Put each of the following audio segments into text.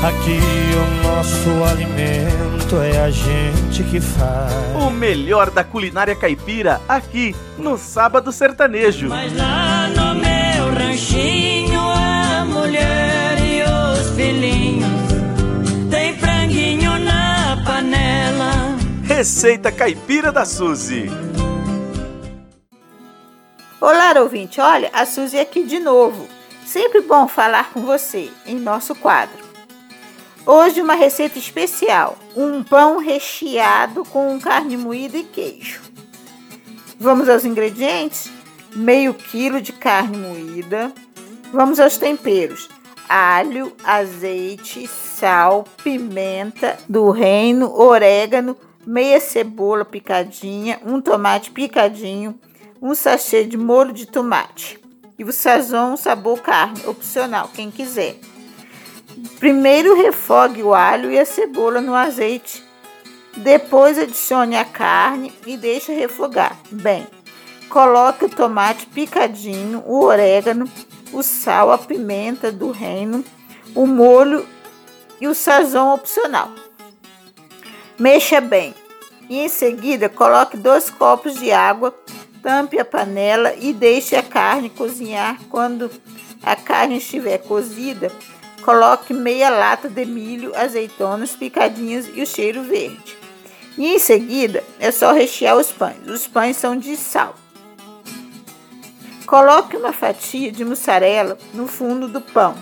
Aqui o nosso alimento é a gente que faz. O melhor da culinária caipira aqui no Sábado Sertanejo. Mas lá no meu ranchinho a mulher e os filhinhos tem franguinho na panela. Receita caipira da Suzy. Olá, ouvinte. Olha, a Suzy aqui de novo. Sempre bom falar com você em nosso quadro. Hoje uma receita especial, um pão recheado com carne moída e queijo. Vamos aos ingredientes? Meio quilo de carne moída. Vamos aos temperos: alho, azeite, sal, pimenta do reino, orégano, meia cebola picadinha, um tomate picadinho, um sachê de molho de tomate. E o sazon sabor carne, opcional, quem quiser. Primeiro refogue o alho e a cebola no azeite. Depois adicione a carne e deixe refogar. Bem, coloque o tomate picadinho, o orégano, o sal, a pimenta do reino, o molho e o sazão opcional. Mexa bem e em seguida coloque dois copos de água, tampe a panela e deixe a carne cozinhar. Quando a carne estiver cozida, Coloque meia lata de milho, azeitonas picadinhas e o cheiro verde. E em seguida é só rechear os pães. Os pães são de sal. Coloque uma fatia de mussarela no fundo do pão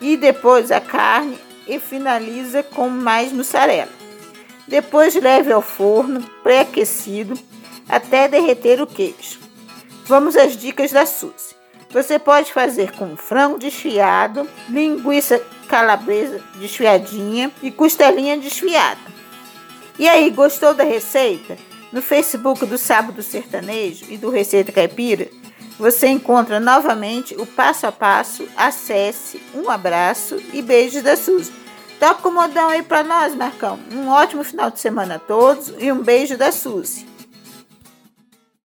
e depois a carne e finaliza com mais mussarela. Depois leve ao forno pré-aquecido até derreter o queijo. Vamos às dicas da Suzy. Você pode fazer com frango desfiado, linguiça calabresa desfiadinha e costelinha desfiada. E aí, gostou da receita? No Facebook do Sábado Sertanejo e do Receita Caipira, você encontra novamente o passo a passo. Acesse, um abraço e beijos da Suzy. Toca o modão aí para nós, Marcão. Um ótimo final de semana a todos e um beijo da Suzy.